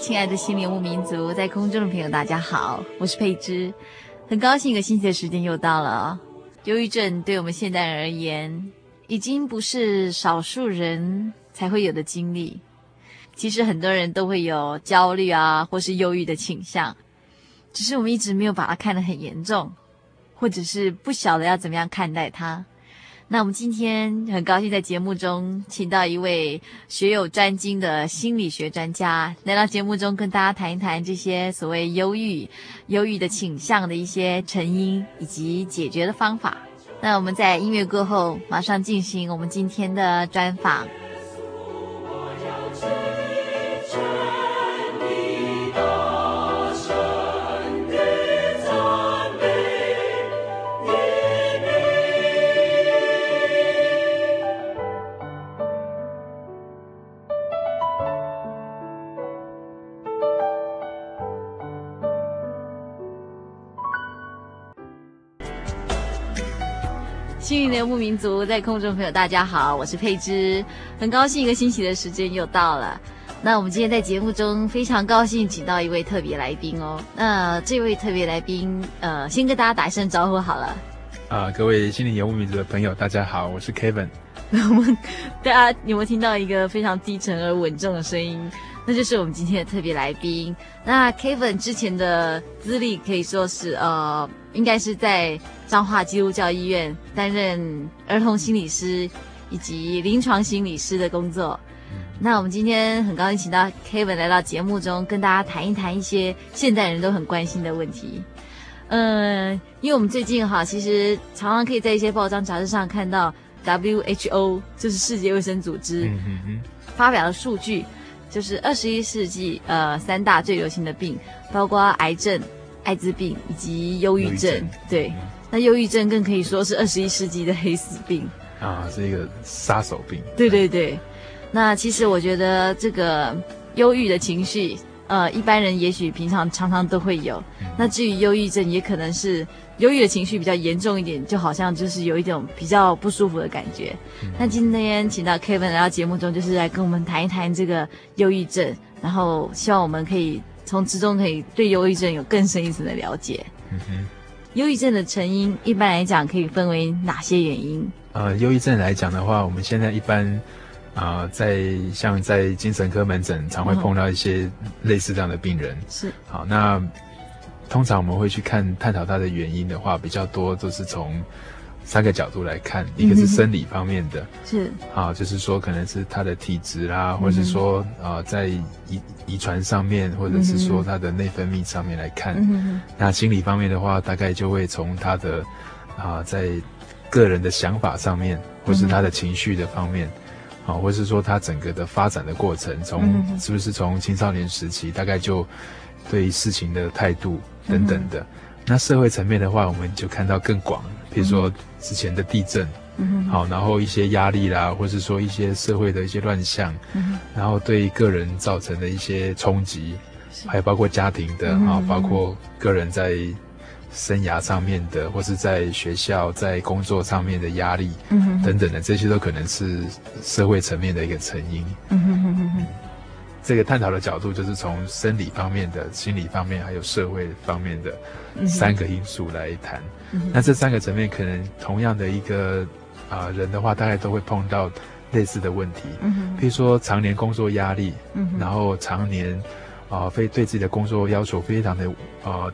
亲爱的心灵物民族，在空中的朋友，大家好，我是佩芝，很高兴一个星期的时间又到了。忧郁症对我们现代人而言，已经不是少数人才会有的经历。其实很多人都会有焦虑啊，或是忧郁的倾向，只是我们一直没有把它看得很严重，或者是不晓得要怎么样看待它。那我们今天很高兴在节目中请到一位学有专精的心理学专家来到节目中，跟大家谈一谈这些所谓忧郁、忧郁的倾向的一些成因以及解决的方法。那我们在音乐过后马上进行我们今天的专访。我要心灵的游牧民族，在空中朋友，大家好，我是佩芝，很高兴一个星期的时间又到了。那我们今天在节目中非常高兴，请到一位特别来宾哦。那这位特别来宾，呃，先跟大家打一声招呼好了。啊、呃，各位心灵游牧民族的朋友，大家好，我是 Kevin。我们大家有没有听到一个非常低沉而稳重的声音？那就是我们今天的特别来宾。那 Kevin 之前的资历可以说是呃，应该是在彰化基督教医院担任儿童心理师以及临床心理师的工作。那我们今天很高兴请到 Kevin 来到节目中，跟大家谈一谈一些现代人都很关心的问题。嗯、呃，因为我们最近哈，其实常常可以在一些报章杂志上看到 WHO，就是世界卫生组织发表的数据。就是二十一世纪，呃，三大最流行的病，包括癌症、艾滋病以及忧郁症。对，嗯、那忧郁症更可以说是二十一世纪的黑死病啊，是一个杀手病。对对对，那其实我觉得这个忧郁的情绪，呃，一般人也许平常常常都会有。嗯、那至于忧郁症，也可能是。忧郁的情绪比较严重一点，就好像就是有一种比较不舒服的感觉。嗯、那今天请到 Kevin 来到节目中，就是来跟我们谈一谈这个忧郁症，然后希望我们可以从之中可以对忧郁症有更深一层的了解。嗯哼，忧郁症的成因一般来讲可以分为哪些原因？呃，忧郁症来讲的话，我们现在一般啊、呃，在像在精神科门诊常会碰到一些类似这样的病人。是，好那。通常我们会去看探讨他的原因的话，比较多都是从三个角度来看，一个是生理方面的，是。啊，就是说可能是他的体质啦，或者是说啊、呃，在遗遗传上面，或者是说他的内分泌上面来看。那心理方面的话，大概就会从他的啊、呃，在个人的想法上面，或是他的情绪的方面，啊，或是说他整个的发展的过程，从是不是从青少年时期，大概就对事情的态度。等等的，那社会层面的话，我们就看到更广，比如说之前的地震，嗯，好，然后一些压力啦，或是说一些社会的一些乱象，嗯，然后对个人造成的一些冲击，还有包括家庭的啊，嗯，包括个人在生涯上面的，或是在学校在工作上面的压力，嗯，等等的，这些都可能是社会层面的一个成因。嗯哼哼哼哼。这个探讨的角度就是从生理方面的、心理方面，还有社会方面的三个因素来谈。嗯、那这三个层面可能同样的一个啊、呃、人的话，大概都会碰到类似的问题。嗯，比如说常年工作压力，嗯，然后常年啊非、呃、对自己的工作要求非常的啊、呃、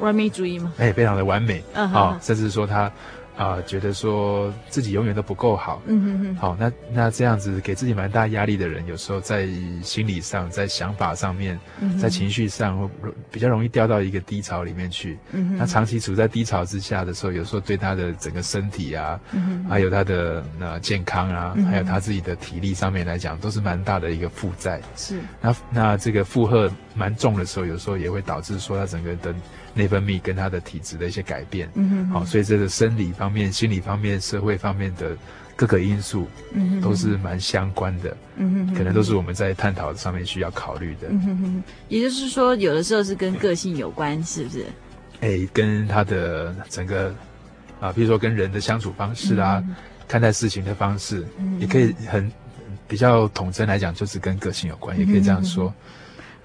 完美主义吗？哎，非常的完美啊、哦，甚至说他。啊、呃，觉得说自己永远都不够好，嗯哼哼，好，那那这样子给自己蛮大压力的人，有时候在心理上、在想法上面、嗯、在情绪上，会比较容易掉到一个低潮里面去。嗯哼，那长期处在低潮之下的时候，有时候对他的整个身体啊，嗯哼，还有他的呃健康啊、嗯，还有他自己的体力上面来讲，都是蛮大的一个负债。是，那那这个负荷蛮重的时候，有时候也会导致说他整个的。内分泌跟他的体质的一些改变，嗯哼，好，所以这个生理方面、心理方面、社会方面的各个因素，嗯哼，都是蛮相关的，嗯哼，可能都是我们在探讨上面需要考虑的，嗯哼，也就是说，有的时候是跟个性有关，是不是？哎，跟他的整个啊，比如说跟人的相处方式啊，嗯、看待事情的方式，嗯，也可以很比较统称来讲，就是跟个性有关，嗯，也可以这样说。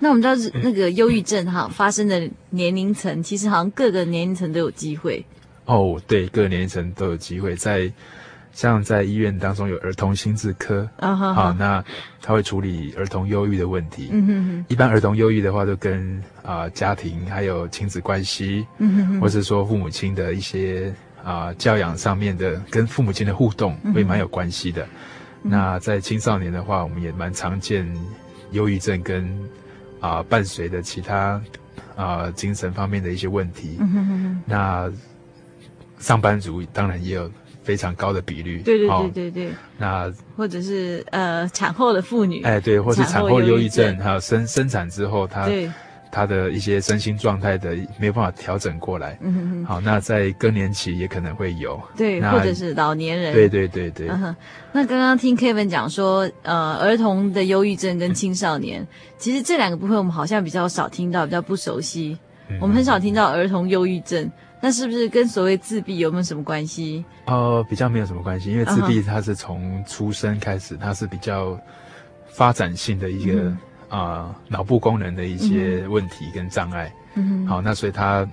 那我们知道是那个忧郁症哈发生的年龄层，其实好像各个年龄层都有机会。哦，对，各个年龄层都有机会。在像在医院当中有儿童心智科，啊哈，好，那他会处理儿童忧郁的问题。嗯哼哼。一般儿童忧郁的话，都跟啊、呃、家庭还有亲子关系，嗯哼哼，或是说父母亲的一些啊、呃、教养上面的，跟父母亲的互动会蛮有关系的。嗯、那在青少年的话，我们也蛮常见忧郁症跟啊、呃，伴随的其他啊、呃、精神方面的一些问题，嗯哼哼哼，那上班族当然也有非常高的比率，对对对对对。哦、那或者是呃产后的妇女，哎对，或是产后忧郁症，还有生生产之后她。对他的一些身心状态的没有办法调整过来，嗯哼哼，好，那在更年期也可能会有，对，或者是老年人，对对对对。嗯、那刚刚听 Kevin 讲说，呃，儿童的忧郁症跟青少年，其实这两个部分我们好像比较少听到，比较不熟悉。嗯、我们很少听到儿童忧郁症，那是不是跟所谓自闭有没有什么关系？呃，比较没有什么关系，因为自闭它是从出生开始，它是比较发展性的一个。嗯啊、呃，脑部功能的一些问题跟障碍，嗯，好，那所以他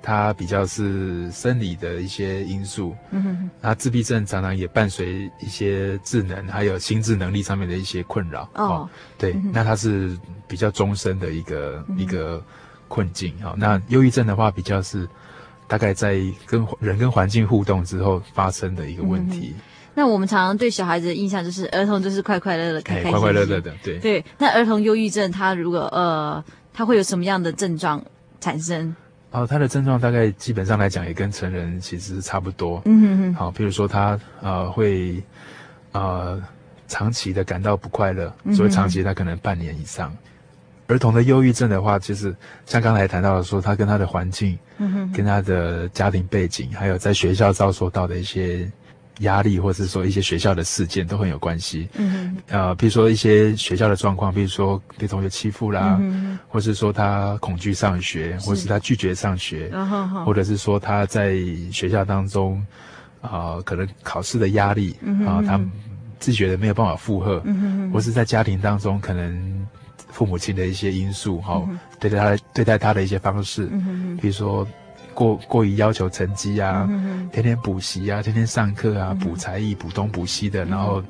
他比较是生理的一些因素，嗯哼，那自闭症常常也伴随一些智能还有心智能力上面的一些困扰，哦，哦对、嗯，那他是比较终身的一个、嗯、一个困境，好，那忧郁症的话比较是大概在跟人跟环境互动之后发生的一个问题。嗯那我们常常对小孩子的印象就是儿童就是快快乐乐、开开心心，快快乐乐的，对对。那儿童忧郁症，他如果呃，他会有什么样的症状产生？哦，他的症状大概基本上来讲也跟成人其实差不多。嗯哼哼。好，比如说他呃会呃长期的感到不快乐，所以长期他可能半年以上。嗯、儿童的忧郁症的话，就是像刚才谈到的说，他跟他的环境，嗯哼，跟他的家庭背景，还有在学校遭受到的一些。压力，或者是说一些学校的事件都很有关系。嗯，呃，比如说一些学校的状况，比如说被同学欺负啦，嗯，或是说他恐惧上学，或是他拒绝上学，或者是说他在学校当中，啊、呃，可能考试的压力，啊、呃，他自己觉的没有办法负荷，嗯，或是在家庭当中可能父母亲的一些因素，哈、嗯，对待他对待他的一些方式，嗯，比如说。过过于要求成绩啊，嗯、天天补习啊，天天上课啊，补、嗯、才艺、补东补西的，然后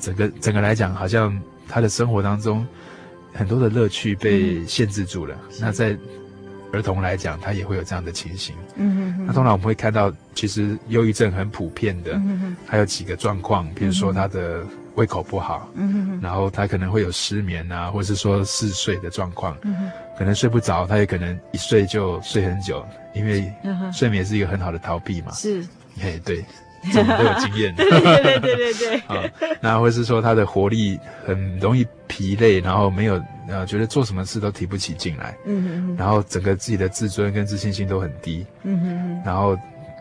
整个整个来讲，好像他的生活当中很多的乐趣被限制住了。嗯、那在儿童来讲，他也会有这样的情形。嗯嗯。那通常我们会看到，其实忧郁症很普遍的，嗯、还有几个状况，比如说他的。胃口不好，嗯哼哼，然后他可能会有失眠啊，或者是说嗜睡的状况，嗯哼，可能睡不着，他也可能一睡就睡很久，因为睡眠是一个很好的逃避嘛，是，嘿，对，这种都有经验，对对对对对对，啊，那或是说他的活力很容易疲累，然后没有呃，觉得做什么事都提不起劲来，嗯哼哼，然后整个自己的自尊跟自信心都很低，嗯哼哼，然后。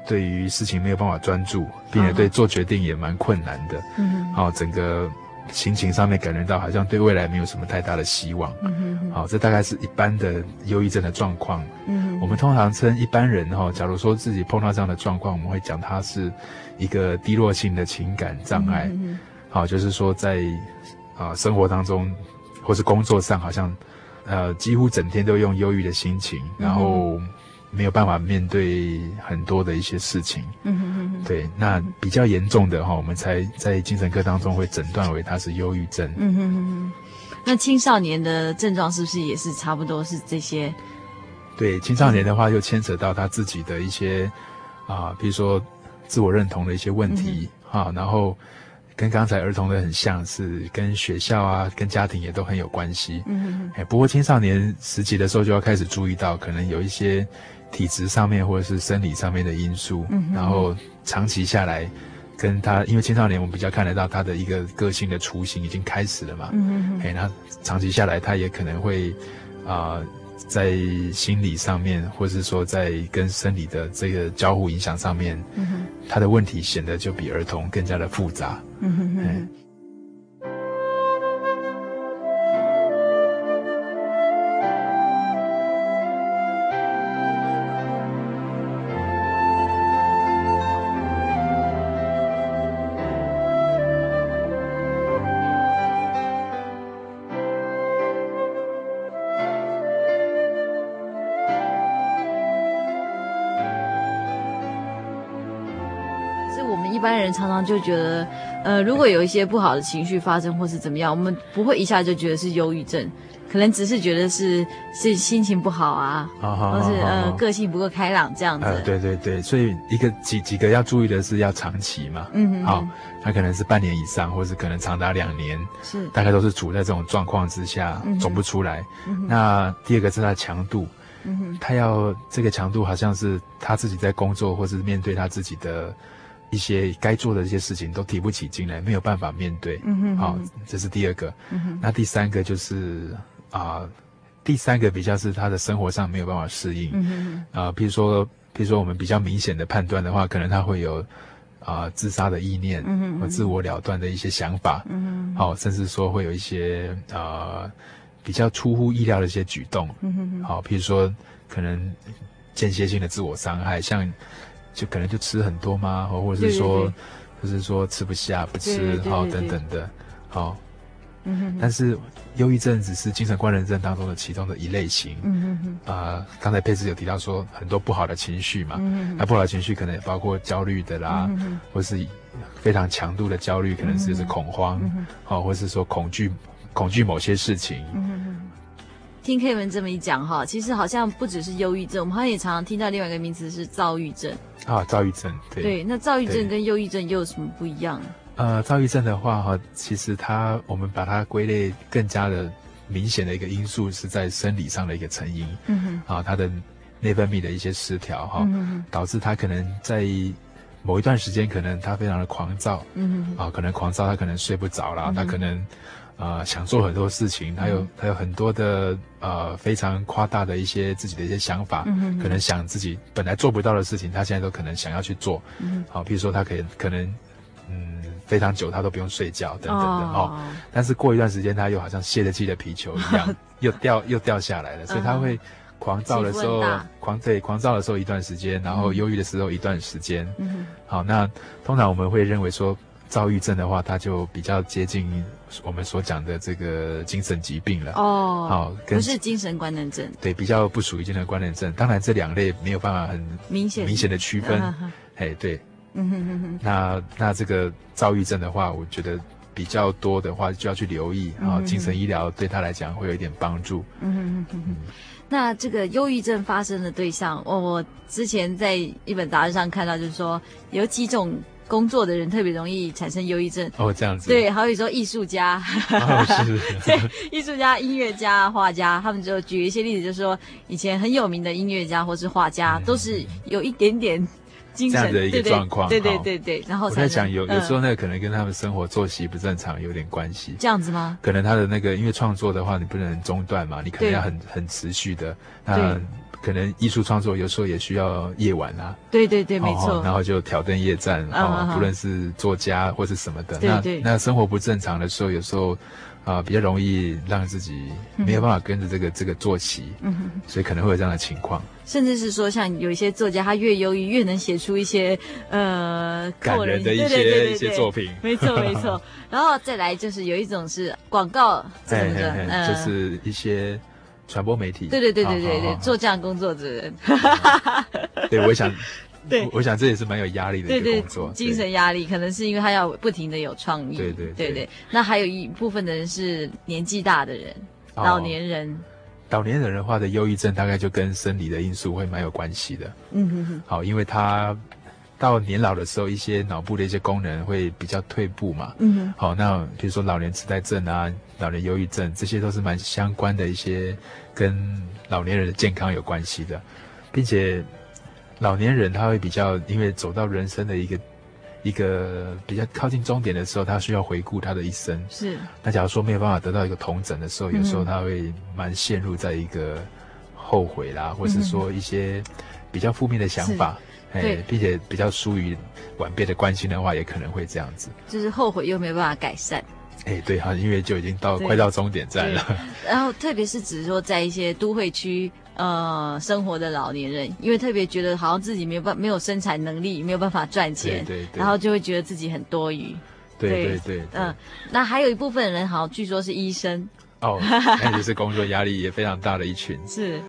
对于事情没有办法专注，并且对做决定也蛮困难的。嗯，好，整个心情上面感觉到好像对未来没有什么太大的希望。嗯，好，这大概是一般的忧郁症的状况。嗯，我们通常称一般人哈，假如说自己碰到这样的状况，我们会讲他是一个低落性的情感障碍。嗯，好，就是说在啊生活当中或是工作上，好像呃几乎整天都用忧郁的心情，然后。没有办法面对很多的一些事情，嗯哼哼哼，对，那比较严重的哈，我们才在精神科当中会诊断为他是忧郁症。嗯哼哼哼，那青少年的症状是不是也是差不多是这些？对，青少年的话又牵扯到他自己的一些啊，比如说自我认同的一些问题啊，然后。跟刚才儿童的很像，是跟学校啊、跟家庭也都很有关系。嗯嗯。不过青少年时期的时候就要开始注意到，可能有一些体质上面或者是生理上面的因素。嗯。然后长期下来，跟他因为青少年我们比较看得到他的一个个性的雏形已经开始了嘛。嗯嗯。哎，那长期下来，他也可能会啊。呃在心理上面，或是说在跟生理的这个交互影响上面，嗯哼，他的问题显得就比儿童更加的复杂。嗯哼哼。常常就觉得，呃，如果有一些不好的情绪发生或是怎么样，我们不会一下就觉得是忧郁症，可能只是觉得是是心情不好啊，或是呃个性不够开朗这样子。呃，对对对，所以一个几几个要注意的是要长期嘛，嗯哼，好，他可能是半年以上，或是可能长达两年，是大概都是处在这种状况之下走不出来。那第二个是他的强度，嗯，他要这个强度好像是他自己在工作或是面对他自己的。一些该做的这些事情都提不起劲来，没有办法面对。嗯哼，好，这是第二个。嗯哼，那第三个就是啊、呃，第三个比较是他的生活上没有办法适应。嗯哼，啊、呃，比如说，比如说我们比较明显的判断的话，可能他会有啊、呃、自杀的意念，嗯哼，或自我了断的一些想法。嗯哼，好，甚至说会有一些啊、呃、比较出乎意料的一些举动。嗯哼，好，比如说可能间歇性的自我伤害，像。就可能就吃很多吗？或者是说，对对对，或是说吃不下不吃，好等等的，好。嗯哼。但是忧郁症只是精神官能症当中的其中的一类型。嗯哼哼。啊、呃，刚才佩斯有提到说很多不好的情绪嘛，嗯哼。那不好的情绪可能也包括焦虑的啦，嗯哼。或是非常强度的焦虑，可能是就是恐慌，好、嗯，或是说恐惧，恐惧某些事情。嗯哼。听 Kevin 这么一讲哈，其实好像不只是忧郁症，我们好像也常常听到另外一个名词是躁郁症啊。躁郁症，对对，那躁郁症跟忧郁症又有什么不一样？呃，躁郁症的话哈，其实它我们把它归类更加的明显的一个因素是在生理上的一个成因，嗯哼，啊，它的内分泌的一些失调哈，嗯哼，导致他可能在某一段时间可能他非常的狂躁，嗯哼，啊，可能狂躁他可能睡不着啦，他可能。啊、呃，想做很多事情，他有他有很多的呃非常夸大的一些自己的一些想法，嗯、可能想自己本来做不到的事情，他现在都可能想要去做。嗯，好，比如说他可以可能嗯非常久他都不用睡觉等等的哦，哦，但是过一段时间他又好像泄了气的皮球一样，又掉又掉下来了，所以他会狂躁的时候狂对狂躁的时候一段时间，然后忧郁的时候一段时间。嗯，好，那通常我们会认为说。躁郁症的话，它就比较接近我们所讲的这个精神疾病了。哦，好，不是精神官能症。对，比较不属于精神官能症。当然，这两类没有办法很明显明显的区分。哎，对，嗯哼哼哼。那那这个躁郁症的话，我觉得比较多的话就要去留意啊，精神医疗对他来讲会有一点帮助。嗯哼哼哼。那这个忧郁症发生的对象，我我之前在一本杂志上看到，就是说有几种。工作的人特别容易产生忧郁症。哦，这样子。对，好比说艺术家，哦、是是 对，艺术家、音乐家、画家，他们就举一些例子，就是说以前很有名的音乐家或是画家，嗯、都是有一点点。这样的一个状况，对对对对，然后我在想，有有时候那个可能跟他们生活作息不正常有点关系。这样子吗？可能他的那个因为创作的话，你不能中断嘛，你可能要很很持续的。那可能艺术创作有时候也需要夜晚啊。对对对，没错。然后就挑灯夜战啊，不论是作家或是什么的。对对。那那生活不正常的时候，有时候。啊，比较容易让自己没有办法跟着这个、嗯、这个做起，嗯哼，所以可能会有这样的情况。甚至是说，像有一些作家，他越忧郁越能写出一些呃感人的一些对对对对对一些作品。没错 没错，然后再来就是有一种是广告什么的，嘿嘿嘿呃、就是一些传播媒体。对对对对对对，做这样工作的人。对，我想。对，我想这也是蛮有压力的一个工作，对对，精神压力可能是因为他要不停的有创意。对对对，对对。那还有一部分的人是年纪大的人，哦、老年人。老年人的话的忧郁症大概就跟生理的因素会蛮有关系的。嗯哼哼。好，因为他到年老的时候，一些脑部的一些功能会比较退步嘛。嗯哼。好，那比如说老年痴呆症啊，老年忧郁症，这些都是蛮相关的一些跟老年人的健康有关系的，并且。老年人他会比较，因为走到人生的一个一个比较靠近终点的时候，他需要回顾他的一生。是。那假如说没有办法得到一个同诊的时候，嗯、有时候他会蛮陷入在一个后悔啦，或是说一些比较负面的想法，哎，对，并且比较疏于晚辈的关心的话，也可能会这样子。就是后悔又没有办法改善。哎，对哈，因为就已经到快到终点站了。然后，特别是只是说在一些都会区。呃，生活的老年人，因为特别觉得好像自己没有办没有生产能力，没有办法赚钱，对对对，然后就会觉得自己很多余。对对对，对，嗯、呃，那还有一部分人，好像据说是医生。哦，那就是工作压力也非常大的一群。是。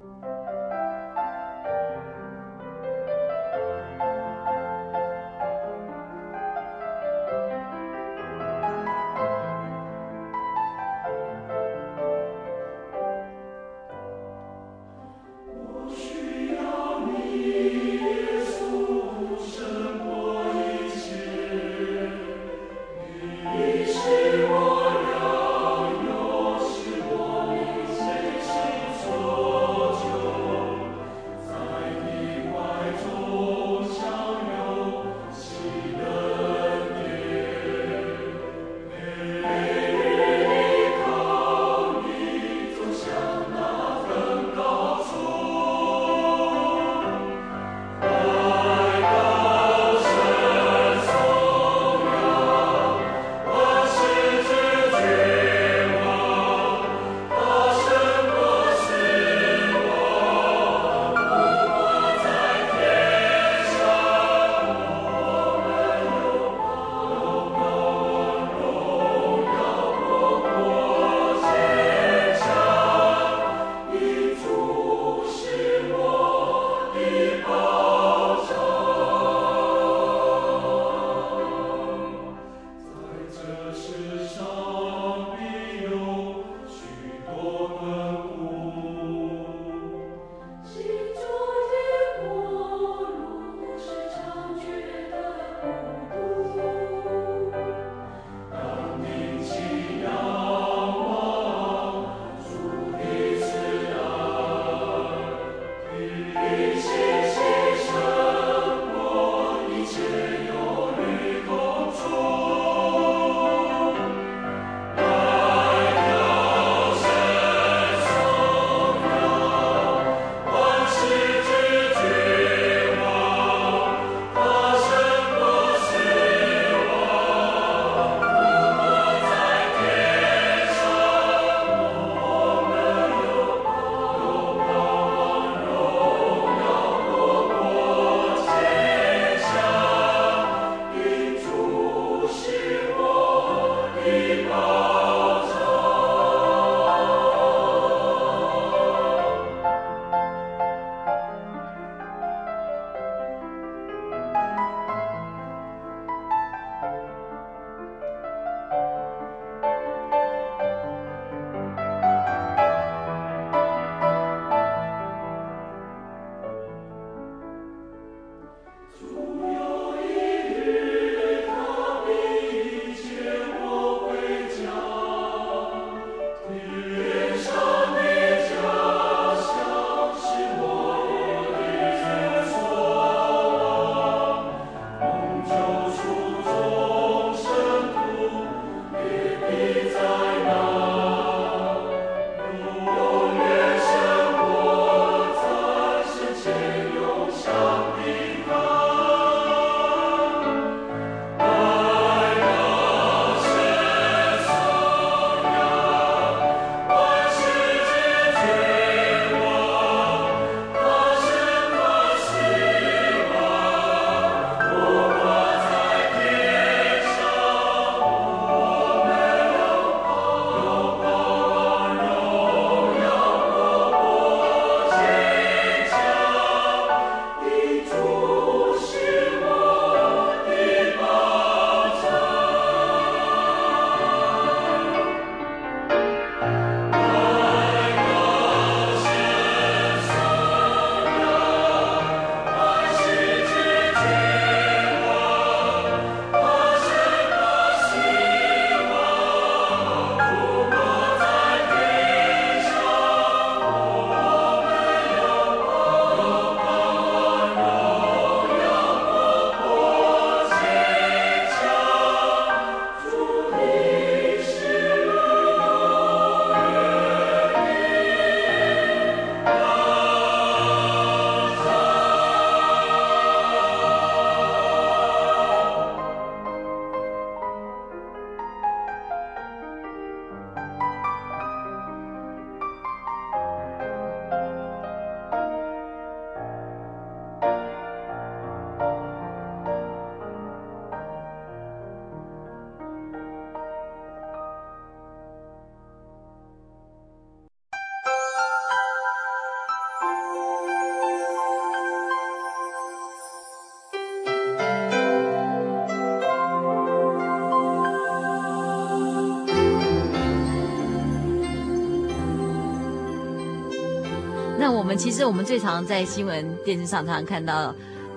其实我们最常在新闻电视上常常看到，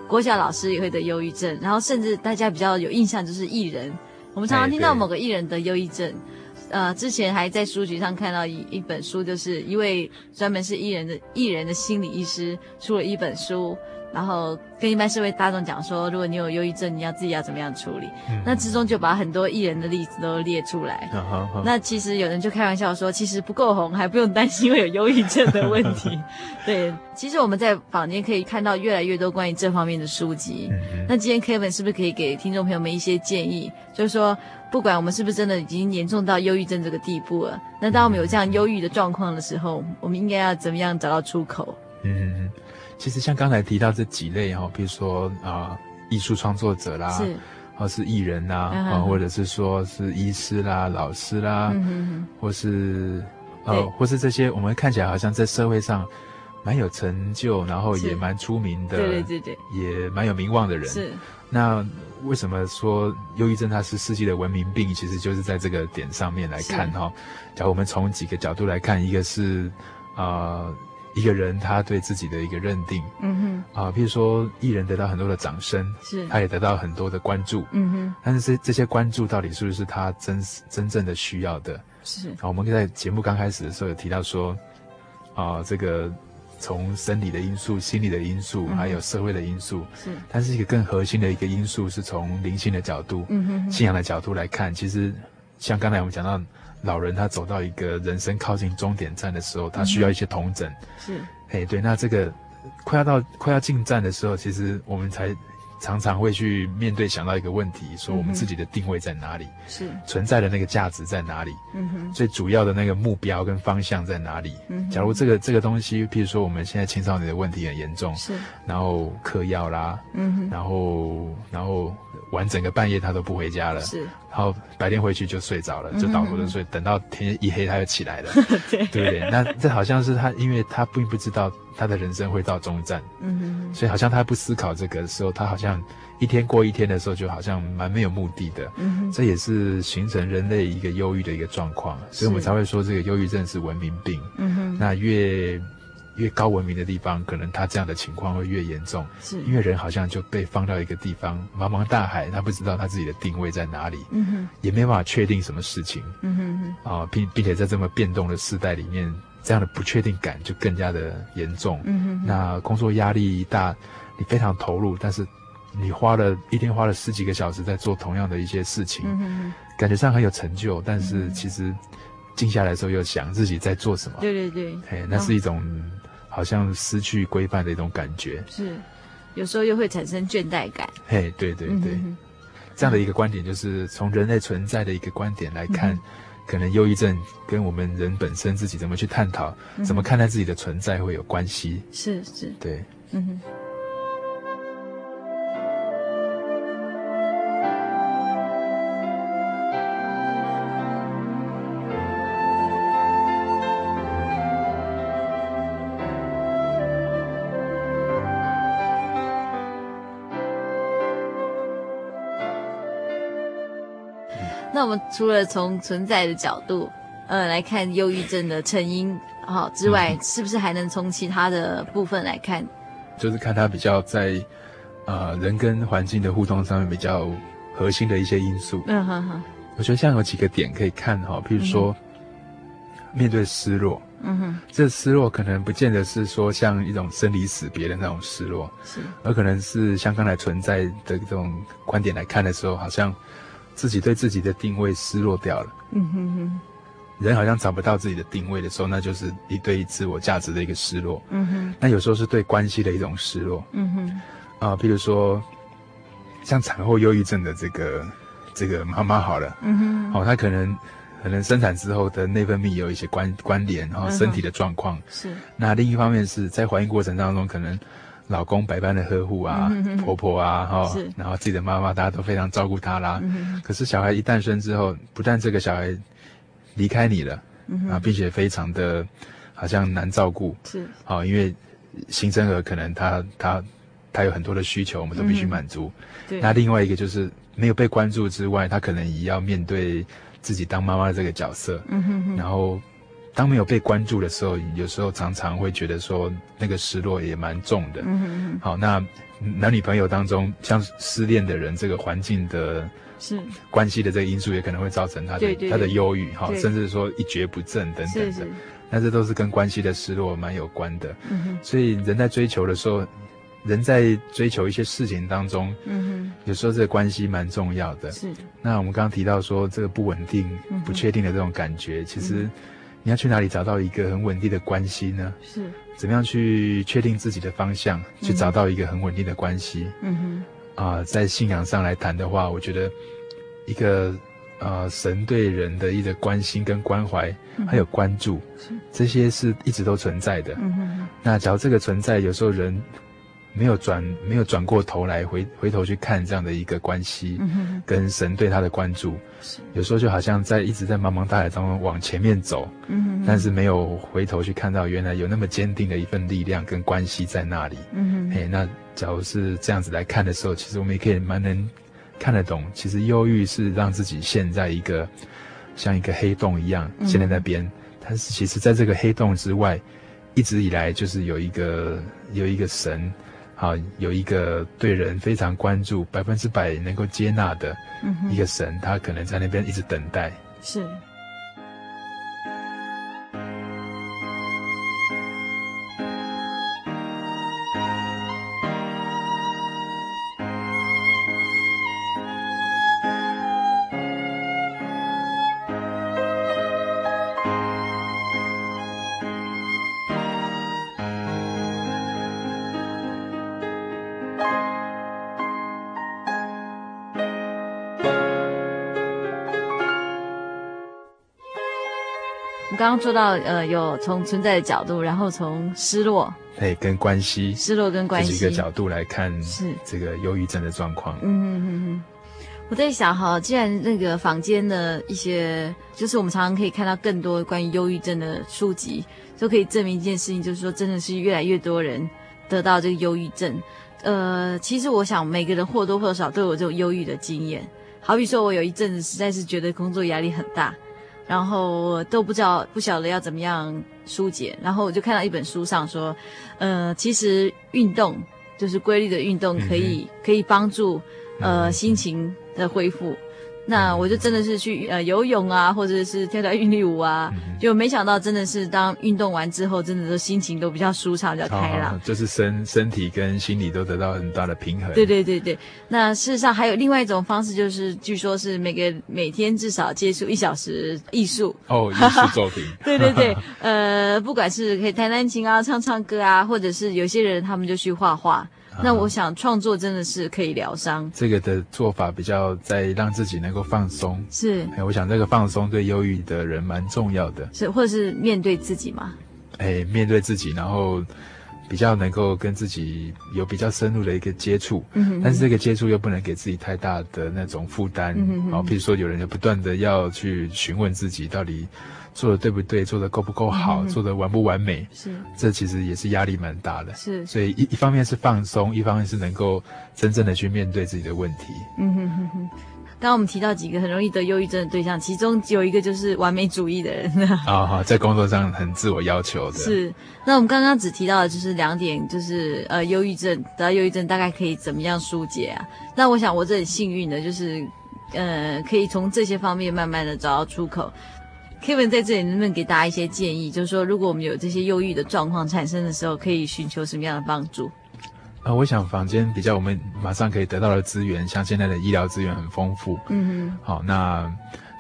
国小老师也会得忧郁症，然后甚至大家比较有印象就是艺人，我们常常听到某个艺人得忧郁症。呃，之前还在书局上看到一一本书，就是一位专门是艺人的艺人的心理医师出了一本书。然后跟一般社会大众讲说，如果你有忧郁症，你要自己要怎么样处理？嗯、那之中就把很多艺人的例子都列出来。那其实有人就开玩笑说，其实不够红还不用担心会有忧郁症的问题。对，其实我们在坊间可以看到越来越多关于这方面的书籍。那今天 Kevin 是不是可以给听众朋友们一些建议？就是说，不管我们是不是真的已经严重到忧郁症这个地步了，那当我们有这样忧郁的状况的时候，我们应该要怎么样找到出口？嗯。嗯其实像刚才提到这几类哈，比如说啊、呃，艺术创作者啦，是，或是艺人呐，啊、嗯，或者是说是医师啦、老师啦，嗯、哼哼或是呃，或是这些我们看起来好像在社会上蛮有成就，然后也蛮出名的，对对对，也蛮有名望的人。是，那为什么说忧郁症它是世纪的文明病？其实就是在这个点上面来看哈。是假如我们从几个角度来看，一个是啊。呃一个人他对自己的一个认定，嗯哼，啊，譬如说艺人得到很多的掌声，是，他也得到很多的关注，嗯哼，但是这这些关注到底是不是他真真正的需要的？是，啊，我们在节目刚开始的时候有提到说，啊，这个从生理的因素、心理的因素，还有社会的因素，是，但是一个更核心的一个因素是从灵性的角度，信仰的角度来看，其实像刚才我们讲到。老人他走到一个人生靠近终点站的时候，他需要一些童枕。是，哎，对，那这个快要到快要进站的时候，其实我们才常常会去面对想到一个问题，说我们自己的定位在哪里？是，存在的那个价值在哪里？嗯哼，最主要的那个目标跟方向在哪里？嗯，假如这个这个东西，譬如说我们现在青少年的问题很严重，是，然后嗑药啦，嗯哼，然后然后。玩整个半夜他都不回家了，是，然后白天回去就睡着了，就倒头就睡，嗯、等到天一黑他就起来了，对，对不对？那这好像是他，因为他并不知道他的人生会到终站，嗯哼，所以好像他不思考这个的时候，他好像一天过一天的时候，就好像蛮没有目的的，嗯哼，这也是形成人类一个忧郁的一个状况，所以我们才会说这个忧郁症是文明病，嗯哼，那越。越高文明的地方，可能他这样的情况会越严重，是。因为人好像就被放到一个地方，茫茫大海，他不知道他自己的定位在哪里，嗯哼，也没办法确定什么事情，嗯哼哼，啊，并并且在这么变动的时代里面，这样的不确定感就更加的严重，嗯哼哼，那工作压力一大，你非常投入，但是你花了一天花了十几个小时在做同样的一些事情，嗯哼哼，感觉上很有成就，但是其实静下来的时候又想自己在做什么，对对对，哎，那是一种。好像失去规范的一种感觉，是，有时候又会产生倦怠感。嘿，对对对，嗯、哼哼。这样的一个观点，就是从人类存在的一个观点来看，可能忧郁症跟我们人本身自己怎么去探讨，嗯、怎么看待自己的存在会有关系。是是，是对，嗯哼。那我们除了从存在的角度，呃，来看忧郁症的成因，好、哦、之外，嗯、是不是还能从其他的部分来看？就是看它比较在，呃，人跟环境的互动上面比较核心的一些因素。嗯哼哼。我觉得像有几个点可以看哈、哦，譬如说，嗯、面对失落，嗯哼，这失落可能不见得是说像一种生离死别的那种失落，是，而可能是像刚才存在的这种观点来看的时候，好像。自己对自己的定位失落掉了，嗯哼哼，人好像找不到自己的定位的时候，那就是一对自我价值的一个失落，嗯哼。那有时候是对关系的一种失落，嗯哼。啊，譬如说，像产后忧郁症的这个这个妈妈好了，嗯哼，哦，她可能可能生产之后的内分泌有一些关关联，然后身体的状况是。那另一方面是在怀孕过程当中可能。老公百般的呵护啊，嗯、哼哼婆婆啊，哈是，然后自己的妈妈，大家都非常照顾她啦。嗯、可是小孩一诞生之后，不但这个小孩离开你了，嗯、哼啊，并且非常的好像难照顾。是，好，因为新生儿可能他他他有很多的需求，我们都必须满足。那另外一个就是没有被关注之外，他可能也要面对自己当妈妈的这个角色。嗯哼哼然后当没有被关注的时候，有时候常常会觉得说那个失落也蛮重的。嗯嗯好，那男女朋友当中，像失恋的人，这个环境的是关系的这个因素，也可能会造成他的他的忧郁，哈，甚至说一蹶不振等等的。那这都是跟关系的失落蛮有关的。嗯哼。所以人在追求的时候，人在追求一些事情当中，嗯哼，有时候这个关系蛮重要的。是。那我们刚刚提到说这个不稳定、不确定的这种感觉，其实。你要去哪里找到一个很稳定的关系呢？是，怎么样去确定自己的方向，嗯、去找到一个很稳定的关系？嗯哼，啊、呃，在信仰上来谈的话，我觉得一个呃神对人的一个关心跟关怀，嗯、还有关注，这些是一直都存在的。嗯哼，那假如这个存在，有时候人。没有转，没有转过头来回回头去看这样的一个关系，跟神对他的关注，有时候就好像在一直在茫茫大海当中往前面走，但是没有回头去看到原来有那么坚定的一份力量跟关系在那里。嗯哼，那假如是这样子来看的时候，其实我们也可以蛮能看得懂，其实忧郁是让自己陷在一个像一个黑洞一样陷在那边，但是其实在这个黑洞之外，一直以来就是有一个有一个神。好，有一个对人非常关注、百分之百能够接纳的一个神，他可能在那边一直等待。是。说到，呃，有从存在的角度，然后从失落，对，跟关系，失落跟关系这个角度来看，是这个忧郁症的状况。嗯嗯嗯嗯，我在想哈，既然那个坊间的一些，就是我们常常可以看到更多关于忧郁症的书籍，就可以证明一件事情，就是说，真的是越来越多人得到这个忧郁症。呃，其实我想，每个人或多或少都有这种忧郁的经验。好比说，我有一阵子实在是觉得工作压力很大。然后都不知道不晓得要怎么样疏解，然后我就看到一本书上说，呃，其实运动就是规律的运动可以、嗯、可以帮助呃心情的恢复。那我就真的是去呃游泳啊，或者是跳跳韵律舞啊，嗯、就没想到真的是当运动完之后，真的都心情都比较舒畅，比较开朗，哦、就是身身体跟心理都得到很大的平衡。对对对对，那事实上还有另外一种方式，就是据说是每个每天至少接触一小时艺术哦，艺术作品。对对对，呃，不管是可以弹弹琴啊，唱唱歌啊，或者是有些人他们就去画画。那我想创作真的是可以疗伤，这个的做法比较在让自己能够放松。是，哎，我想这个放松对忧郁的人蛮重要的。是，或者是面对自己嘛？哎，面对自己，然后比较能够跟自己有比较深入的一个接触。嗯哼。但是这个接触又不能给自己太大的那种负担。嗯哼。好，譬如说有人就不断的要去询问自己到底。做的对不对？做的够不够好？嗯、做的完不完美？是，这其实也是压力蛮大的。是，所以一一方面是放松，一方面是能够真正的去面对自己的问题。嗯哼哼哼。刚刚我们提到几个很容易得忧郁症的对象，其中有一个就是完美主义的人。啊哈，在工作上很自我要求的。是。那我们刚刚只提到的就是两点，就是呃，忧郁症得到忧郁症大概可以怎么样疏解啊？那我想我这很幸运的，就是呃，可以从这些方面慢慢的找到出口。Kevin 在这里能不能给大家一些建议？就是说，如果我们有这些忧郁的状况产生的时候，可以寻求什么样的帮助？啊、呃，我想房间比较我们马上可以得到的资源，像现在的医疗资源很丰富。嗯哼。好，那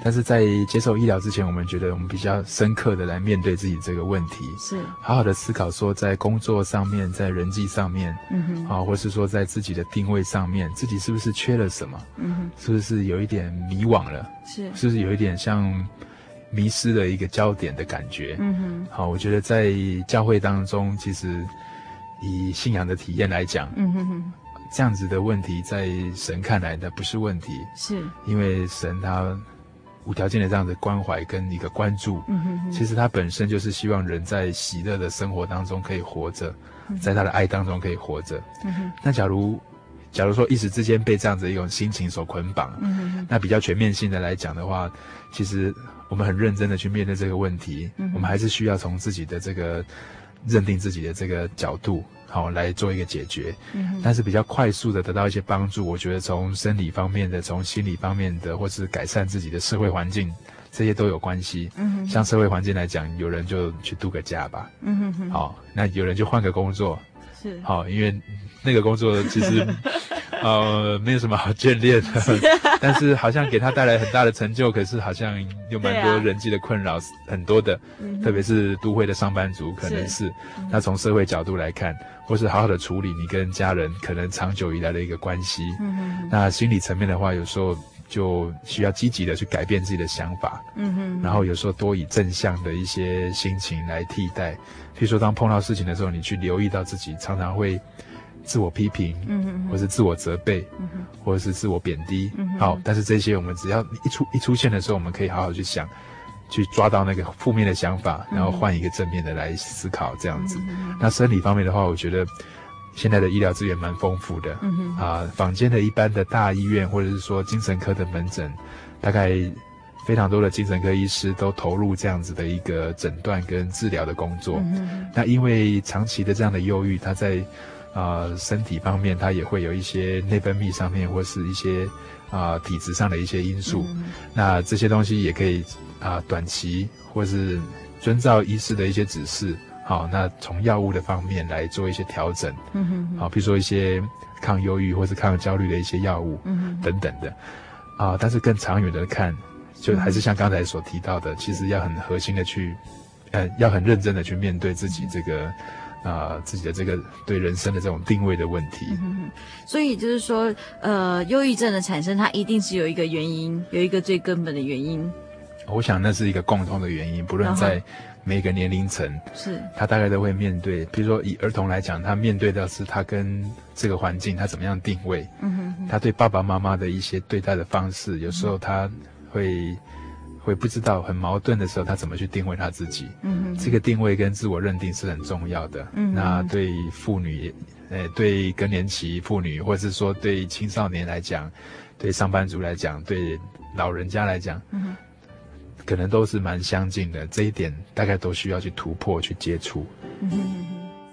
但是在接受医疗之前，我们觉得我们比较深刻的来面对自己这个问题，是好好的思考说，在工作上面，在人际上面，嗯哼，啊，或是说在自己的定位上面，自己是不是缺了什么？嗯哼，是不是有一点迷惘了？是，是不是有一点像？迷失了一个焦点的感觉。嗯哼，好，我觉得在教会当中，其实以信仰的体验来讲，嗯哼哼，这样子的问题在神看来的不是问题，是。因为神他无条件的这样的关怀跟一个关注，嗯哼哼，其实他本身就是希望人在喜乐的生活当中可以活着，在他的爱当中可以活着。嗯哼，那假如假如说一时之间被这样子一种心情所捆绑，嗯哼哼，那比较全面性的来讲的话，其实。我们很认真的去面对这个问题，嗯、我们还是需要从自己的这个认定自己的这个角度，好来做一个解决。嗯，但是比较快速的得到一些帮助，我觉得从生理方面的、从心理方面的，或是改善自己的社会环境，这些都有关系。嗯，像社会环境来讲，有人就去度个假吧。嗯哼哼。好，那有人就换个工作。是。好，因为那个工作其实。呃，没有什么好眷恋的，是 但是好像给他带来很大的成就，可是好像有蛮多人际的困扰，啊、很多的，嗯、特别是都会的上班族，可能是，是那从社会角度来看，或是好好的处理你跟家人可能长久以来的一个关系，那心理层面的话，有时候就需要积极的去改变自己的想法，嗯哼，然后有时候多以正向的一些心情来替代，譬如说当碰到事情的时候，你去留意到自己常常会。自我批评，嗯哼，或是自我责备，嗯哼，或者是自我贬低，嗯哼，好，但是这些我们只要一出一出现的时候，我们可以好好去想，去抓到那个负面的想法，然后换一个正面的来思考，这样子。嗯，那生理方面的话，我觉得现在的医疗资源蛮丰富的，啊，坊间的一般的大医院或者是说精神科的门诊，大概非常多的精神科医师都投入这样子的一个诊断跟治疗的工作。嗯，那因为长期的这样的忧郁，他在啊、呃，身体方面，他也会有一些内分泌上面，或是一些啊、呃、体质上的一些因素。嗯、那这些东西也可以啊、呃，短期或是遵照医师的一些指示，好，那从药物的方面来做一些调整。嗯哼哼。好，比如说一些抗忧郁或是抗焦虑的一些药物，嗯哼哼等等的。啊，但是更长远的看，就还是像刚才所提到的，嗯、其实要很核心的去，呃，要很认真的去面对自己这个。啊、呃，自己的这个对人生的这种定位的问题，嗯、所以就是说，呃，忧郁症的产生，它一定是有一个原因，有一个最根本的原因。我想那是一个共通的原因，不论在每个年龄层，是他大概都会面对。比如说以儿童来讲，他面对的是他跟这个环境他怎么样定位，嗯哼哼，他对爸爸妈妈的一些对待的方式，有时候他会。会不知道很矛盾的时候，他怎么去定位他自己？嗯哼，这个定位跟自我认定是很重要的。嗯，那对妇女，呃，对更年期妇女，或者是说对青少年来讲，对上班族来讲，对老人家来讲，嗯哼，可能都是蛮相近的。这一点大概都需要去突破、去接触。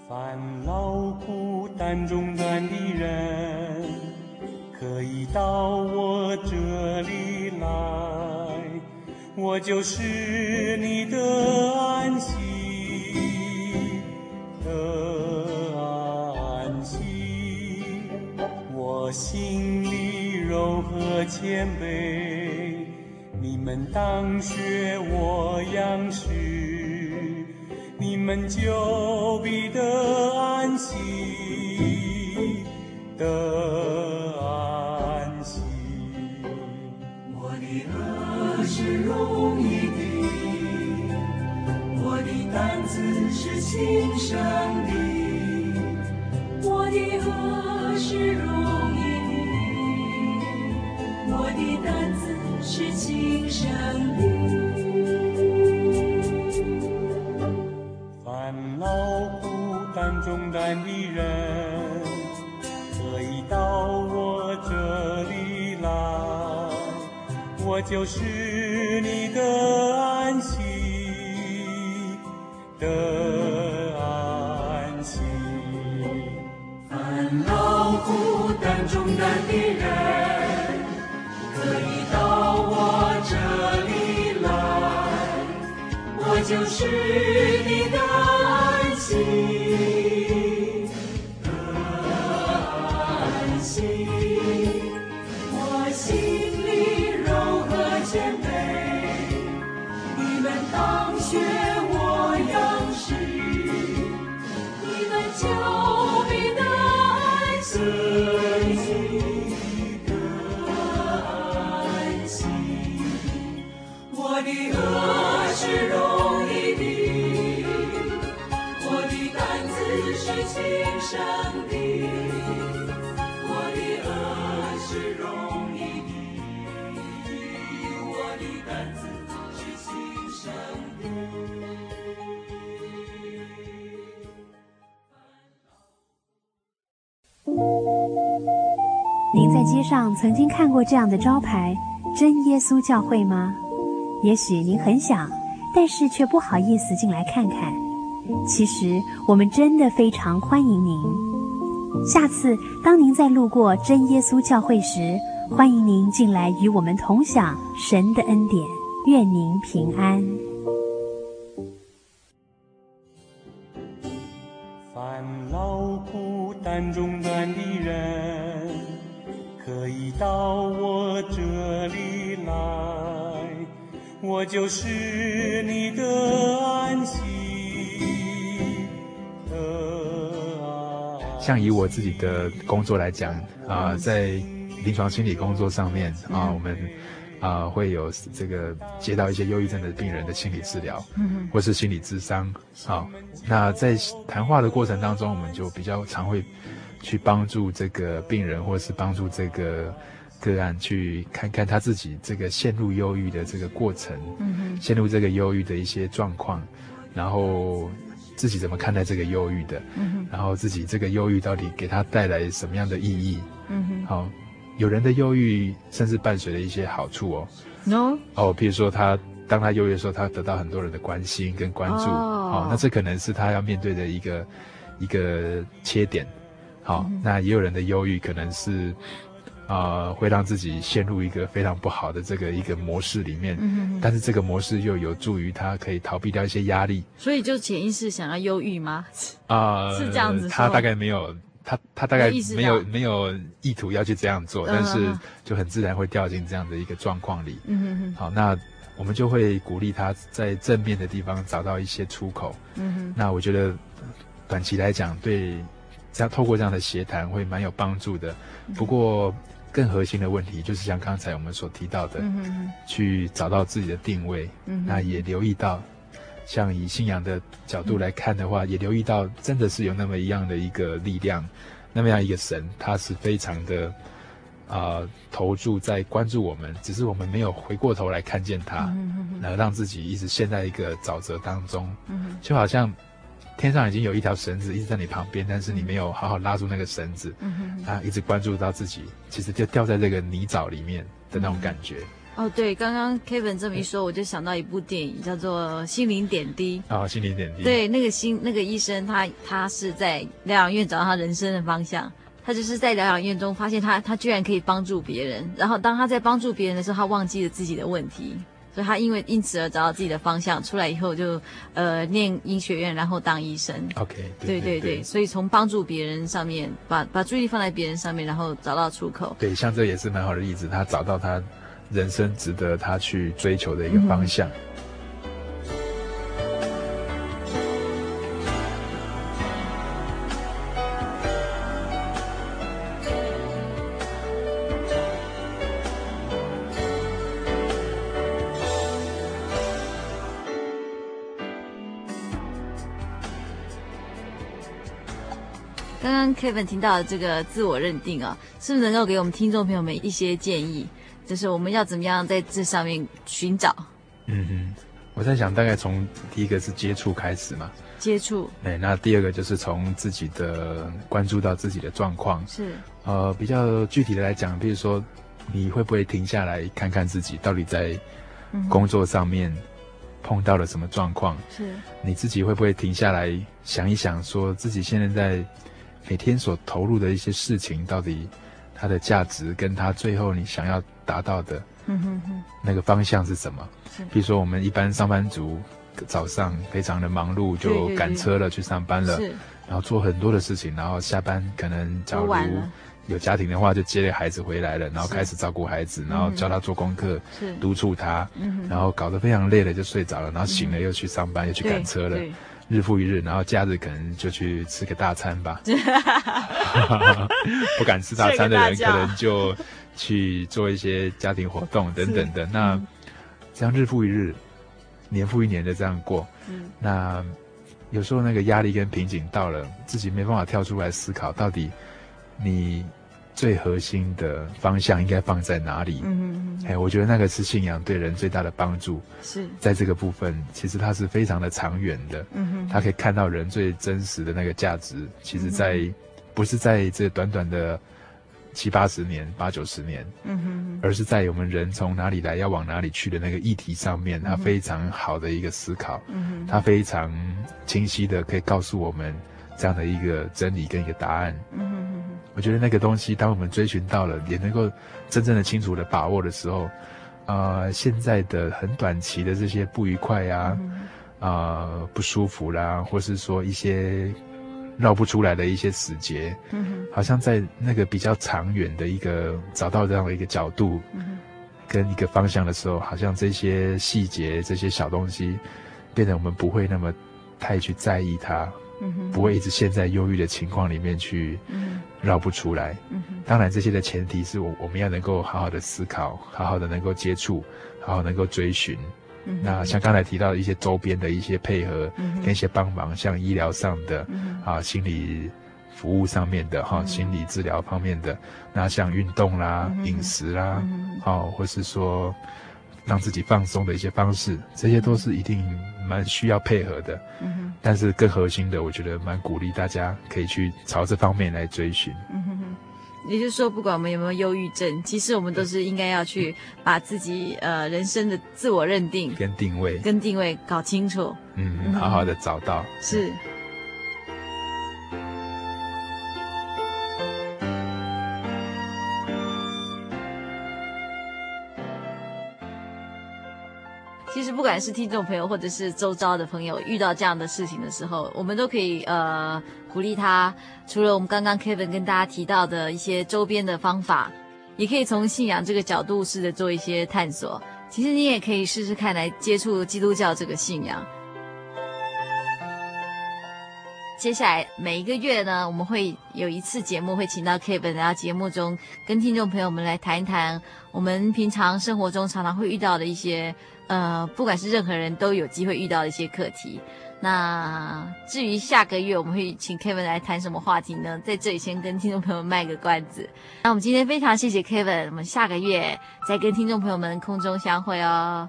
烦恼孤单中的人，可以到我这里来。我就是你的安息，的安息。我心里柔和谦卑，你们当学我样式，你们就必得安息。得安息。我的。是容易？的，我的担子是轻省的，我的轭是容易？的，我的担子是今生的。烦恼孤单重担的人，可以到我这里来，我就是。你的安息，的安息。烦恼孤单重担的人，可以就是你的安息。街上曾经看过这样的招牌“真耶稣教会”吗？也许您很想，但是却不好意思进来看看。其实我们真的非常欢迎您。下次当您再路过真耶稣教会时，欢迎您进来与我们同享神的恩典。愿您平安。烦恼孤单中断的人，到我这里来，我就是你的安息。像以我自己的工作来讲，啊、呃，在临床心理工作上面啊、呃，我们啊、呃、会有这个接到一些忧郁症的病人的心理治疗，嗯，或是心理咨商，好，那在谈话的过程当中，我们就比较常会去帮助这个病人，或是帮助这个个案，去看看他自己这个陷入忧郁的这个过程，嗯，陷入这个忧郁的一些状况，然后。自己怎么看待这个忧郁的？嗯哼，然后自己这个忧郁到底给他带来什么样的意义？嗯哼，好，有人的忧郁甚至伴随了一些好处哦。No？哦，譬如说他当他忧郁的时候，他得到很多人的关心跟关注。哦，好，那这可能是他要面对的一个一个切点。好，嗯，那也有人的忧郁可能是。啊、呃，会让自己陷入一个非常不好的这个一个模式里面，嗯，但是这个模式又有助于他可以逃避掉一些压力，所以就潜意识想要忧郁吗？啊、呃，是这样子。他大概没有，他他大概没有没有意图要去这样做，但是就很自然会掉进这样的一个状况里。嗯哼哼。好，那我们就会鼓励他在正面的地方找到一些出口。嗯哼。那我觉得短期来讲，对，这样透过这样的协谈会蛮有帮助的。不过。更核心的问题就是像刚才我们所提到的，嗯、去找到自己的定位。嗯，那也留意到，像以信仰的角度来看的话，嗯、也留意到，真的是有那么一样的一个力量，那么样一个神，他是非常的啊、呃、投注在关注我们，只是我们没有回过头来看见他，嗯，然后让自己一直陷在一个沼泽当中，嗯，就好像。天上已经有一条绳子一直在你旁边，但是你没有好好拉住那个绳子，嗯，啊，一直关注到自己，其实就掉在这个泥沼里面的那种感觉。嗯、哦，对，刚刚 Kevin 这么一说，我就想到一部电影，叫做《心灵点滴》。啊、哦，心灵点滴。对，那个心那个医生他，他他是在疗养院找到他人生的方向，他就是在疗养院中发现他他居然可以帮助别人，然后当他在帮助别人的时候，他忘记了自己的问题。所以他因为因此而找到自己的方向，出来以后就呃念医学院，然后当医生。OK，对对对，所以从帮助别人上面，把把注意力放在别人上面，然后找到出口。对，像这也是蛮好的例子，他找到他人生值得他去追求的一个方向。嗯 Kevin 听到的这个自我认定啊，是不是能够给我们听众朋友们一些建议？就是我们要怎么样在这上面寻找？嗯哼，我在想，大概从第一个是接触开始嘛。接触。对，那第二个就是从自己的关注到自己的状况。是。呃，比较具体的来讲，比如说，你会不会停下来看看自己到底在工作上面碰到了什么状况？是。你自己会不会停下来想一想，说自己现在在。每天所投入的一些事情，到底它的价值跟它最后你想要达到的，那个方向是什么？比如说，我们一般上班族早上非常的忙碌，就赶车了去上班了，然后做很多的事情，然后下班可能假如有家庭的话，就接了孩子回来了，然后开始照顾孩子，然后教他做功课，督促他，然后搞得非常累了就睡着了，然后醒了又去上班，又去赶车了。日复一日，然后假日可能就去吃个大餐吧。不敢吃大餐的人，可能就去做一些家庭活动等等的。那、嗯、这样日复一日，年复一年的这样过，嗯、那有时候那个压力跟瓶颈到了，自己没办法跳出来思考，到底你。最核心的方向应该放在哪里？嗯嗯哎，我觉得那个是信仰对人最大的帮助。是，在这个部分，其实它是非常的长远的。嗯哼，它可以看到人最真实的那个价值，其实在、嗯、不是在这短短的七八十年、八九十年，嗯哼，而是在我们人从哪里来、要往哪里去的那个议题上面，他非常好的一个思考，嗯哼，他非常清晰的可以告诉我们这样的一个真理跟一个答案，嗯哼，我觉得那个东西，当我们追寻到了，也能够真正的清楚的把握的时候，呃，现在的很短期的这些不愉快呀、啊，啊、呃，不舒服啦，或是说一些。绕不出来的一些死结，嗯哼，好像在那个比较长远的一个找到这样的一个角度，嗯，跟一个方向的时候，好像这些细节、这些小东西，变得我们不会那么太去在意它，嗯，不会一直陷在忧郁的情况里面去，嗯，绕不出来，嗯，当然这些的前提是我我们要能够好好的思考，好好的能够接触，好好能够追寻。那像刚才提到的一些周边的一些配合，跟一些帮忙，像医疗上的，啊，心理服务上面的哈，心理治疗方面的，那像运动啦、饮食啦，好，或是说让自己放松的一些方式，这些都是一定蛮需要配合的。嗯但是更核心的，我觉得蛮鼓励大家可以去朝这方面来追寻。也就是说，不管我们有没有忧郁症，其实我们都是应该要去把自己呃人生的自我认定跟定位跟定位搞清楚，嗯，好好的找到是。其实不管是听众朋友或者是周遭的朋友，遇到这样的事情的时候，我们都可以呃。鼓励他，除了我们刚刚 Kevin 跟大家提到的一些周边的方法，也可以从信仰这个角度试着做一些探索。其实你也可以试试看来接触基督教这个信仰。接下来每一个月呢，我们会有一次节目会请到 Kevin 来到节目中，跟听众朋友们来谈一谈我们平常生活中常常会遇到的一些，呃，不管是任何人都有机会遇到的一些课题。那至于下个月我们会请 Kevin 来谈什么话题呢？在这里先跟听众朋友卖个关子。那我们今天非常谢谢 Kevin，我们下个月再跟听众朋友们空中相会哦。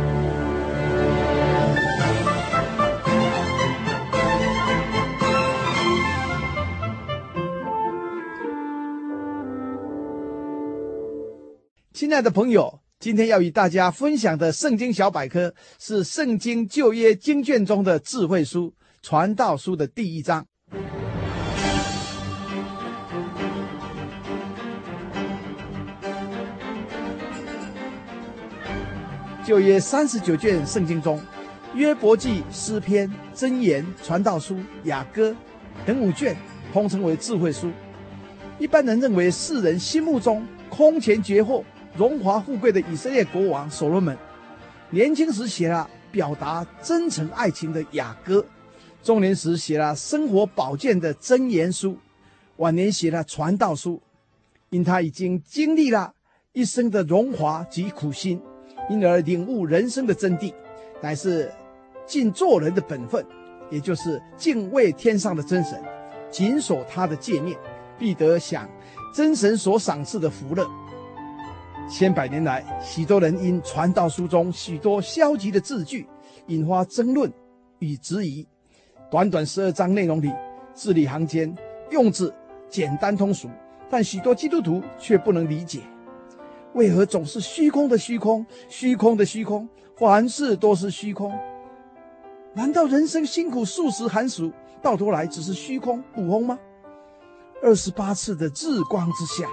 亲爱的朋友，今天要与大家分享的《圣经小百科》是圣经旧约经卷中的智慧书——传道书的第一章。旧约三十九卷圣经中，约伯记、诗篇、箴言、传道书、雅歌等五卷，通称为智慧书。一般人认为，世人心目中空前绝后、荣华富贵的以色列国王所罗门，年轻时写了表达真诚爱情的雅歌，中年时写了生活保健的箴言书，晚年写了传道书。因他已经经历了一生的荣华及苦心。因而领悟人生的真谛，乃是尽做人的本分，也就是敬畏天上的真神，谨守他的诫命，必得享真神所赏赐的福乐。千百年来，许多人因传道书中许多消极的字句，引发争论与质疑。短短十二章内容里，字里行间用字简单通俗，但许多基督徒却不能理解。为何总是虚空的虚空，虚空的虚空，凡事都是虚空？难道人生辛苦数十寒暑，到头来只是虚空捕风吗？二十八次的日光之下，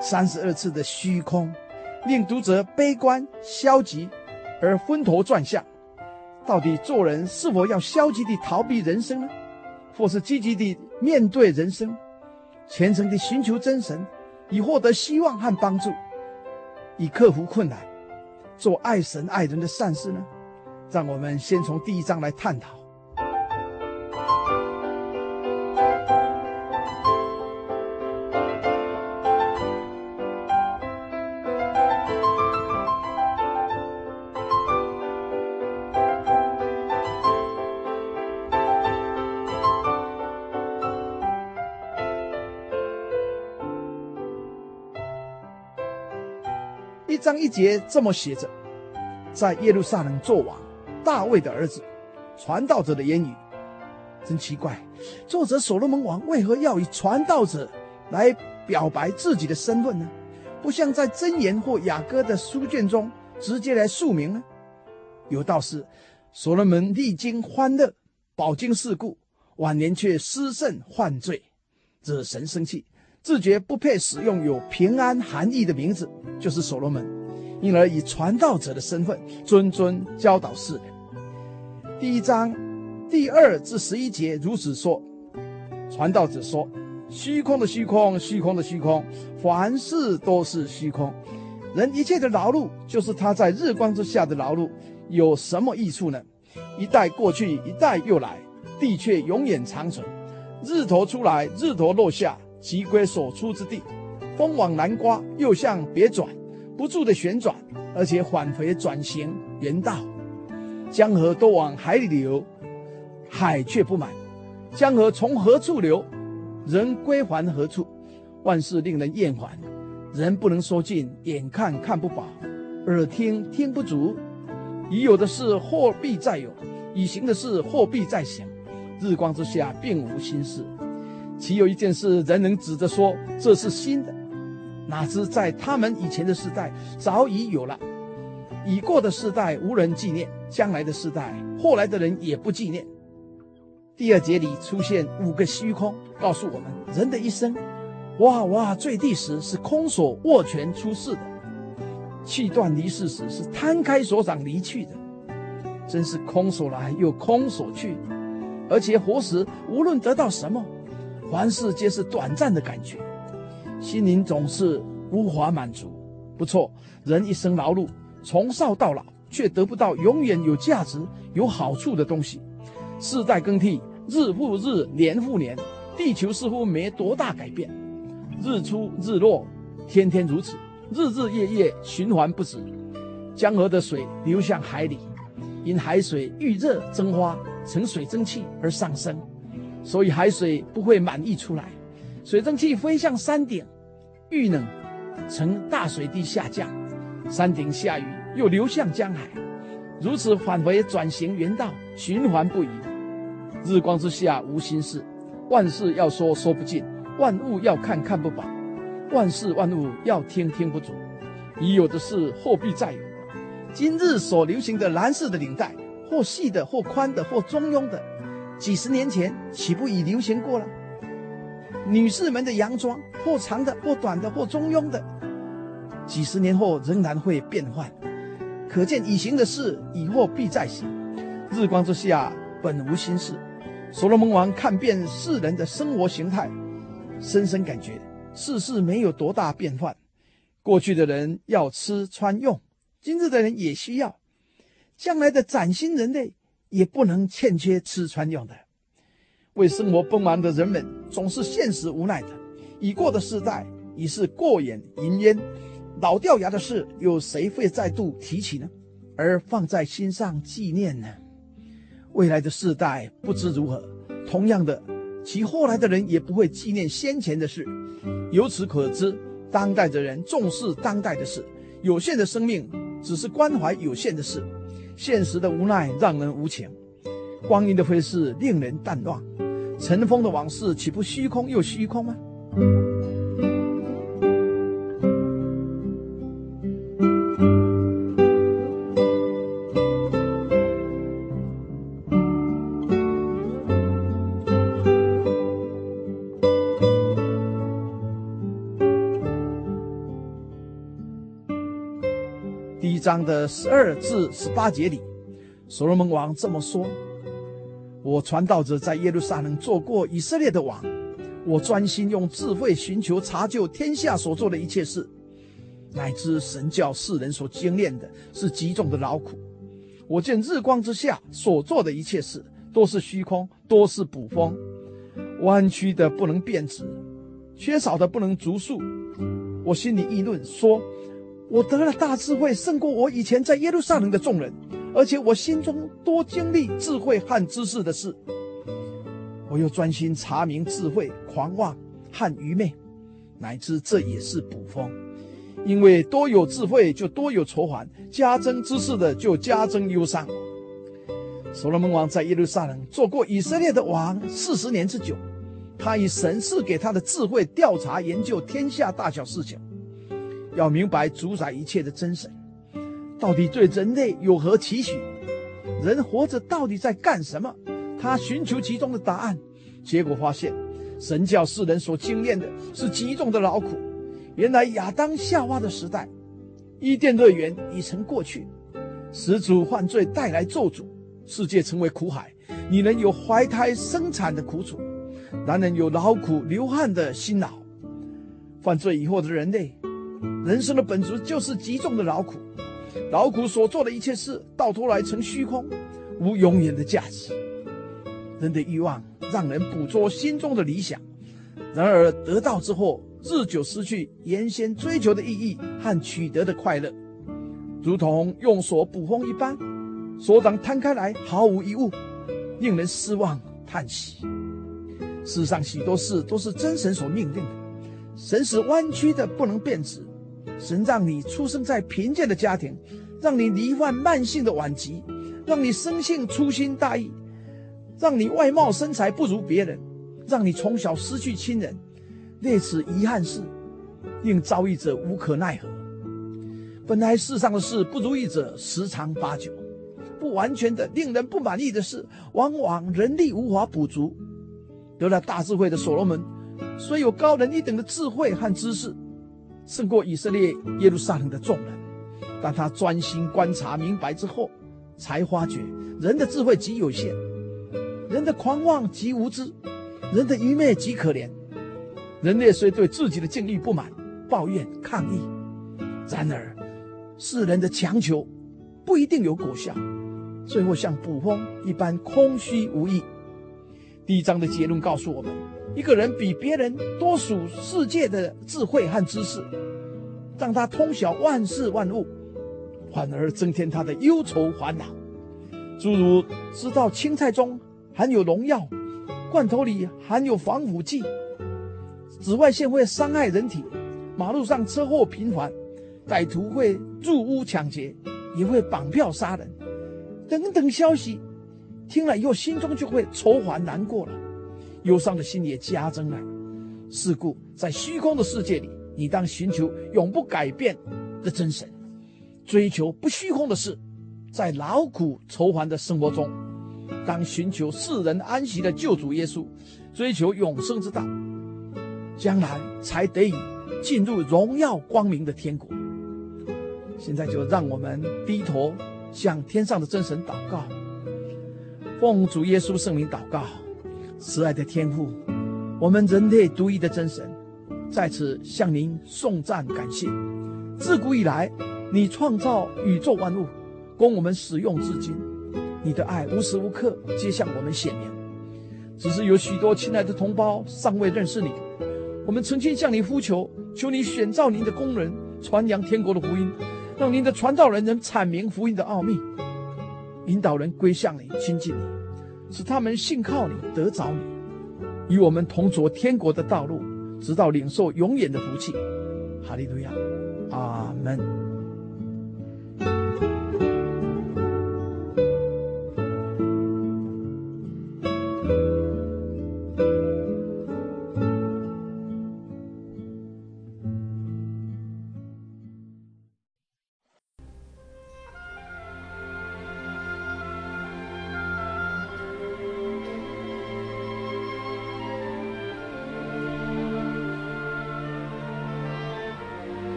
三十二次的虚空，令读者悲观消极而昏头转向。到底做人是否要消极地逃避人生呢？或是积极地面对人生，虔诚地寻求真神，以获得希望和帮助？以克服困难，做爱神爱人的善事呢？让我们先从第一章来探讨。节这么写着：在耶路撒冷作王，大卫的儿子，传道者的言语。真奇怪，作者所罗门王为何要以传道者来表白自己的身份呢？不像在箴言或雅歌的书卷中直接来述明呢？有道是，所罗门历经欢乐，饱经世故，晚年却失慎犯罪，惹神生气，自觉不配使用有平安含义的名字，就是所罗门，因而以传道者的身份谆谆教导世人。第一章。第二至十一节如此说，传道者说：“虚空的虚空，虚空的虚空，凡事都是虚空。人一切的劳碌，就是他在日光之下的劳碌，有什么益处呢？一代过去，一代又来，地却永远长存。日头出来，日头落下，即归所出之地。风往南刮，又向北转，不住的旋转，而且返回转行原道。江河都往海里流。”海却不满，江河从何处流？人归还何处？万事令人厌烦，人不能说尽，眼看看不饱，耳听听不足。已有的事或必再有，已行的事或必再行。日光之下并无新事，岂有一件事人能指着说这是新的？哪知在他们以前的世代早已有了。已过的世代无人纪念，将来的世代后来的人也不纪念。第二节里出现五个虚空，告诉我们人的一生，哇哇坠地时是空手握拳出世的，气断离世时是摊开手掌离去的，真是空手来又空手去。而且活时无论得到什么，凡事皆是短暂的感觉，心灵总是无法满足。不错，人一生劳碌，从少到老，却得不到永远有价值、有好处的东西。世代更替。日复日，年复年，地球似乎没多大改变，日出日落，天天如此，日日夜夜循环不止。江河的水流向海里，因海水遇热蒸发成水蒸气而上升，所以海水不会满溢出来。水蒸气飞向山顶，遇冷成大水滴下降，山顶下雨又流向江海，如此返回转行原道，循环不已。日光之下无新事，万事要说说不尽，万物要看看不饱，万事万物要听听不足。已有的事或必再有。今日所流行的蓝色的领带，或细的，或宽的，或中庸的，几十年前岂不已流行过了？女士们的洋装，或长的，或短的，或中庸的，几十年后仍然会变换。可见已行的事，以后必再行。日光之下本无新事。所罗门王看遍世人的生活形态，深深感觉世事没有多大变换。过去的人要吃穿用，今日的人也需要；将来的崭新人类也不能欠缺吃穿用的。为生活奔忙的人们总是现实无奈的。已过的世代已是过眼云烟，老掉牙的事有谁会再度提起呢？而放在心上纪念呢？未来的世代不知如何，同样的，其后来的人也不会纪念先前的事。由此可知，当代的人重视当代的事，有限的生命只是关怀有限的事。现实的无奈让人无情，光阴的飞逝令人淡忘，尘封的往事岂不虚空又虚空吗？第一章的十二至十八节里，所罗门王这么说：“我传道者在耶路撒冷做过以色列的王，我专心用智慧寻求查究天下所做的一切事，乃至神教世人所经验的是极重的劳苦。我见日光之下所做的一切事都是虚空，都是捕风，弯曲的不能变直，缺少的不能足数。我心里议论说。”我得了大智慧，胜过我以前在耶路撒冷的众人，而且我心中多经历智慧和知识的事。我又专心查明智慧、狂妄和愚昧，乃至这也是捕风。因为多有智慧就多有愁烦，加增知识的就加增忧伤。所罗门王在耶路撒冷做过以色列的王四十年之久，他以神赐给他的智慧调查研究天下大小事情，要明白主宰一切的真神，到底对人类有何期许？人活着到底在干什么？他寻求其中的答案，结果发现，神教世人所经验的是极重的劳苦。原来亚当夏娃的时代，伊甸乐园已成过去，始祖犯罪带来咒诅。世界成为苦海，女人有怀胎生产的苦楚，男人有劳苦流汗的辛劳。犯罪以后的人类，人生的本质就是极重的劳苦，劳苦所做的一切事，到头来成虚空，无永远的价值。人的欲望让人捕捉心中的理想，然而得到之后，日久失去原先追求的意义和取得的快乐，如同用锁捕风一般。手掌摊开来，毫无一物，令人失望叹息。世上许多事都是真神所命令的。神是弯曲的不能变直，神让你出生在贫贱的家庭，让你罹患慢性的顽疾，让你生性粗心大意，让你外貌身材不如别人，让你从小失去亲人。为此遗憾事，令遭遇者无可奈何。本来世上的事不如意者十常八九。不完全的、令人不满意的事，往往人力无法补足。得了大智慧的所罗门，虽有高人一等的智慧和知识，胜过以色列耶路撒冷的众人，但他专心观察明白之后，才发觉人的智慧极有限，人的狂妄极无知，人的愚昧极可怜。人类虽对自己的境遇不满、抱怨、抗议，然而世人的强求不一定有果效。最后像捕风一般空虚无益。第一章的结论告诉我们：一个人比别人多属世界的智慧和知识，让他通晓万事万物，反而增添他的忧愁烦恼。诸如知道青菜中含有农药，罐头里含有防腐剂，紫外线会伤害人体，马路上车祸频繁，歹徒会入屋抢劫，也会绑票杀人。等等消息，听了以后心中就会愁烦难过了，忧伤的心也加增了。是故，在虚空的世界里，你当寻求永不改变的真神，追求不虚空的事。在劳苦愁烦的生活中，当寻求世人安息的救主耶稣，追求永生之道，将来才得以进入荣耀光明的天国。现在就让我们低头。向天上的真神祷告，奉主耶稣圣名祷告，慈爱的天父，我们人类独一的真神，在此向您颂赞感谢。自古以来，你创造宇宙万物，供我们使用至今，你的爱无时无刻皆向我们显明。只是有许多亲爱的同胞尚未认识你，我们曾经向你呼求，求你选召您的工人，传扬天国的福音。让您的传道人能阐明福音的奥秘，引导人归向你、亲近你，使他们信靠你、得着你，与我们同着天国的道路，直到领受永远的福气。哈利路亚，阿门。